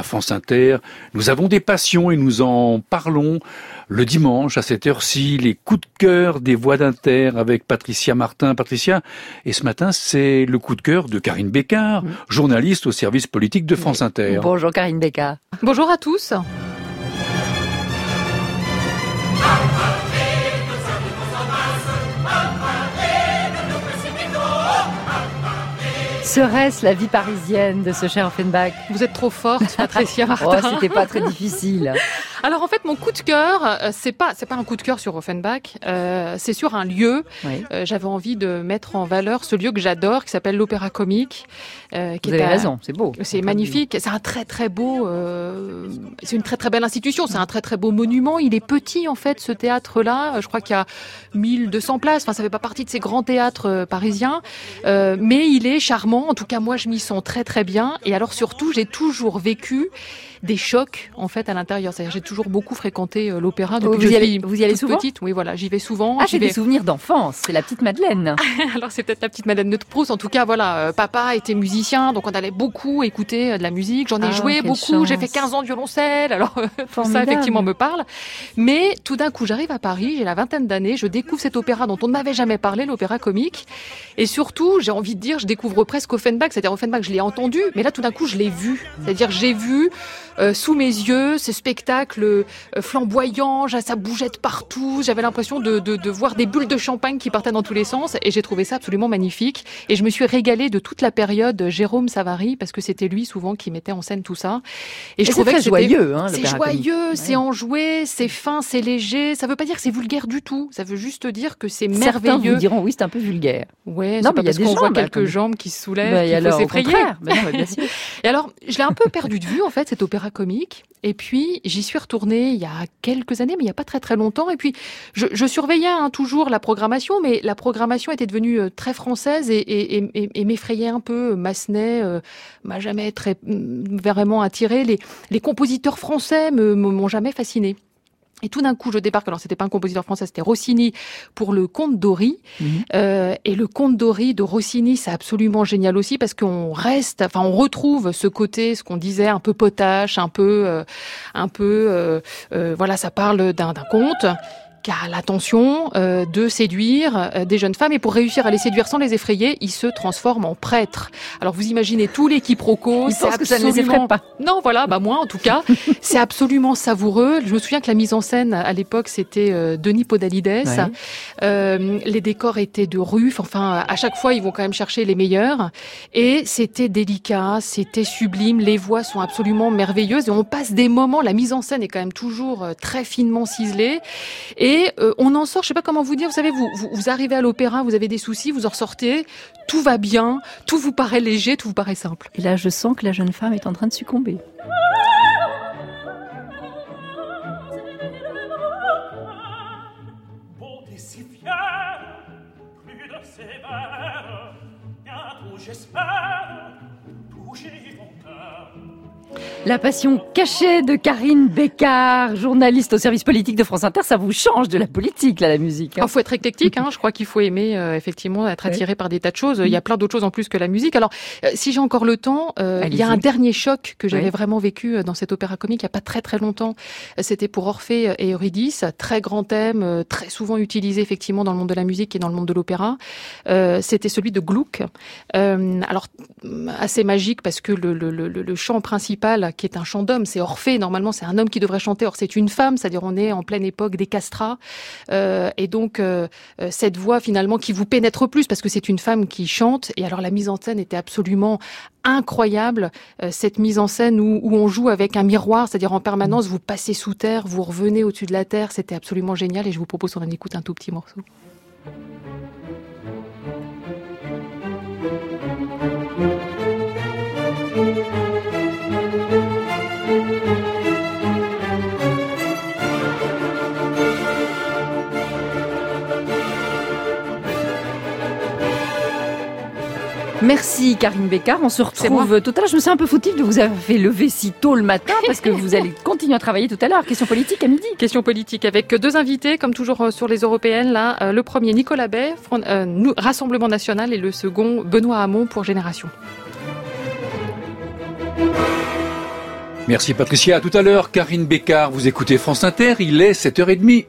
à France Inter. Nous avons des passions et nous en parlons le dimanche à cette heure-ci, les coups de cœur des voix d'Inter avec Patricia Martin. Patricia, et ce matin, c'est le coup de cœur de Karine Bécard, journaliste au service politique de France Inter. Bonjour Karine Bécard. Bonjour à tous. Serait-ce la vie parisienne de ce cher Offenbach? Vous êtes trop forte, Patricia Martin. oh, c'était pas très difficile. Alors en fait, mon coup de cœur, euh, c'est pas c'est pas un coup de cœur sur Offenbach, euh, c'est sur un lieu. Oui. Euh, J'avais envie de mettre en valeur ce lieu que j'adore, qui s'appelle l'Opéra Comique. Euh, qui Vous avez à... raison, c'est beau. C'est magnifique. C'est un très très beau. Euh, c'est une très très belle institution. C'est un très très beau monument. Il est petit en fait ce théâtre-là. Je crois qu'il y a 1200 places. Enfin, ça fait pas partie de ces grands théâtres euh, parisiens, mais il est charmant. En tout cas, moi, je m'y sens très très bien. Et alors surtout, j'ai toujours vécu des chocs en fait à l'intérieur. C'est-à-dire j'ai toujours beaucoup fréquenté euh, l'opéra depuis vous que y je allez, vous y allez souvent petite. Oui, voilà, j'y vais souvent. Ah, vais- des souvenirs d'enfance. C'est la petite Madeleine. Alors c'est peut-être la petite Madeleine de Proust. En tout cas, voilà, euh, papa était musicien, donc on allait beaucoup écouter euh, de la musique. J'en ai Ah, joué beaucoup. J'ai fait 15 ans de violoncelle. Alors tout ça effectivement me parle. Mais tout d'un coup, j'arrive à Paris. J'ai la vingtaine d'années. Je découvre cet opéra dont on ne m'avait jamais parlé, l'opéra comique. Et surtout, j'ai envie de dire, je découvre presque Offenbach. C'est-à-dire Offenbach, je l'ai entendu, mais là tout d'un coup, je l'ai vu. C'est-à-dire j'ai vu euh, sous mes yeux ce spectacle euh, flamboyant, ça bougeait partout. J'avais l'impression de, de, de voir des bulles de champagne qui partaient dans tous les sens et j'ai trouvé ça absolument magnifique. Et je me suis régalée de toute la période Jérôme Savary parce que c'était lui souvent qui mettait en scène tout ça. Et je Et trouvais très que joyeux, hein, c'est joyeux, c'est Ouais. enjoué, c'est fin, c'est léger. Ça veut pas dire que c'est vulgaire du tout. Ça veut juste dire que c'est Certains merveilleux. vous diront oui, c'est un peu vulgaire. Ouais, Non, mais pas parce qu'on voit jambes, quelques jambes qui se soulèvent Bah, qu'il faut s'effrayer. Bah. Et alors, je l'ai un peu perdu de vue, en fait, cet opéra comique. Et puis, j'y suis retournée il y a quelques années, mais il n'y a pas très très longtemps. Et puis, je, surveillais hein, toujours la programmation, mais la programmation était devenue euh, très française et, m'effrayait un peu. Massenet euh, m'a jamais très mm, vraiment attiré. Les, compositeurs français m'ont jamais fasciné. Et tout d'un coup, je débarque. Alors, c'était pas un compositeur français, c'était Rossini pour le Comte d'Ori. Mhm. Euh, et le Comte d'Ori de Rossini, c'est absolument génial aussi parce qu'on reste, enfin, on retrouve ce côté, ce qu'on disait, un peu potache, un peu, euh, un peu, euh, euh, voilà, ça parle d'un conte a l'intention euh, de séduire euh, des jeunes femmes et pour réussir à les séduire sans les effrayer, il se transforme en prêtre. Alors vous imaginez tout les quiproquos, c'est pensent que ça ne les absolument- effraie pas. non, voilà, bah moi en tout cas, c'est absolument savoureux. Je me souviens que la mise en scène à l'époque c'était euh, Denis Podalides. Ouais. Euh, les décors étaient de rue. Enfin, à chaque fois ils vont quand même chercher les meilleurs. Et c'était délicat, c'était sublime. Les voix sont absolument merveilleuses et on passe des moments. La mise en scène est quand même toujours euh, très finement ciselée. Et euh, on en sort. Je sais pas comment vous dire. Vous savez, vous, vous, vous arrivez à l'opéra, vous avez des soucis, vous en ressortez. Tout va bien, tout vous paraît léger, tout vous paraît simple. Et là, je sens que la jeune femme est en train de succomber. J'espère toucher. La passion cachée de Karine Bécard, journaliste au service politique de France Inter, ça vous change de la politique, là, la musique. hein. Il faut être éclectique, hein. je crois qu'il faut aimer euh, effectivement être attiré par des tas de choses. Il y a plein d'autres choses en plus que la musique. Alors, euh, si j'ai encore le temps, euh, il y a un dernier choc que j'avais vraiment vécu dans cet opéra comique il n'y a pas très très longtemps. C'était pour Orphée et Eurydice, très grand thème, très souvent utilisé effectivement dans le monde de la musique et dans le monde de l'opéra. C'était celui de Gluck. Alors, assez magique parce que le, le, le, le chant principal, qui est un chant d'homme, c'est Orphée. Normalement, c'est un homme qui devrait chanter. Or, c'est une femme, c'est-à-dire on est en pleine époque des castrats. Euh, et donc, euh, euh, cette voix finalement qui vous pénètre plus parce que c'est une femme qui chante. Et alors, la mise en scène était absolument incroyable. Cette mise en scène où on joue avec un miroir, c'est-à-dire en permanence, vous passez sous terre, vous revenez au-dessus de la terre. C'était absolument génial. Et je vous propose qu'on en écoute un tout petit morceau. Merci Karine Bécard. On se retrouve tout à l'heure. Je me sens un peu fautive de vous avoir fait lever si tôt le matin parce que vous allez continuer à travailler tout à l'heure. Question politique à midi. Question politique avec deux invités, comme toujours euh, sur les européennes. Là, Euh, le premier Nicolas Bay, Front- euh, Rassemblement National, et le second Benoît Hamon pour Génération. Merci Patricia. À tout à l'heure, Karine Bécard, vous écoutez France Inter, il est 7h30.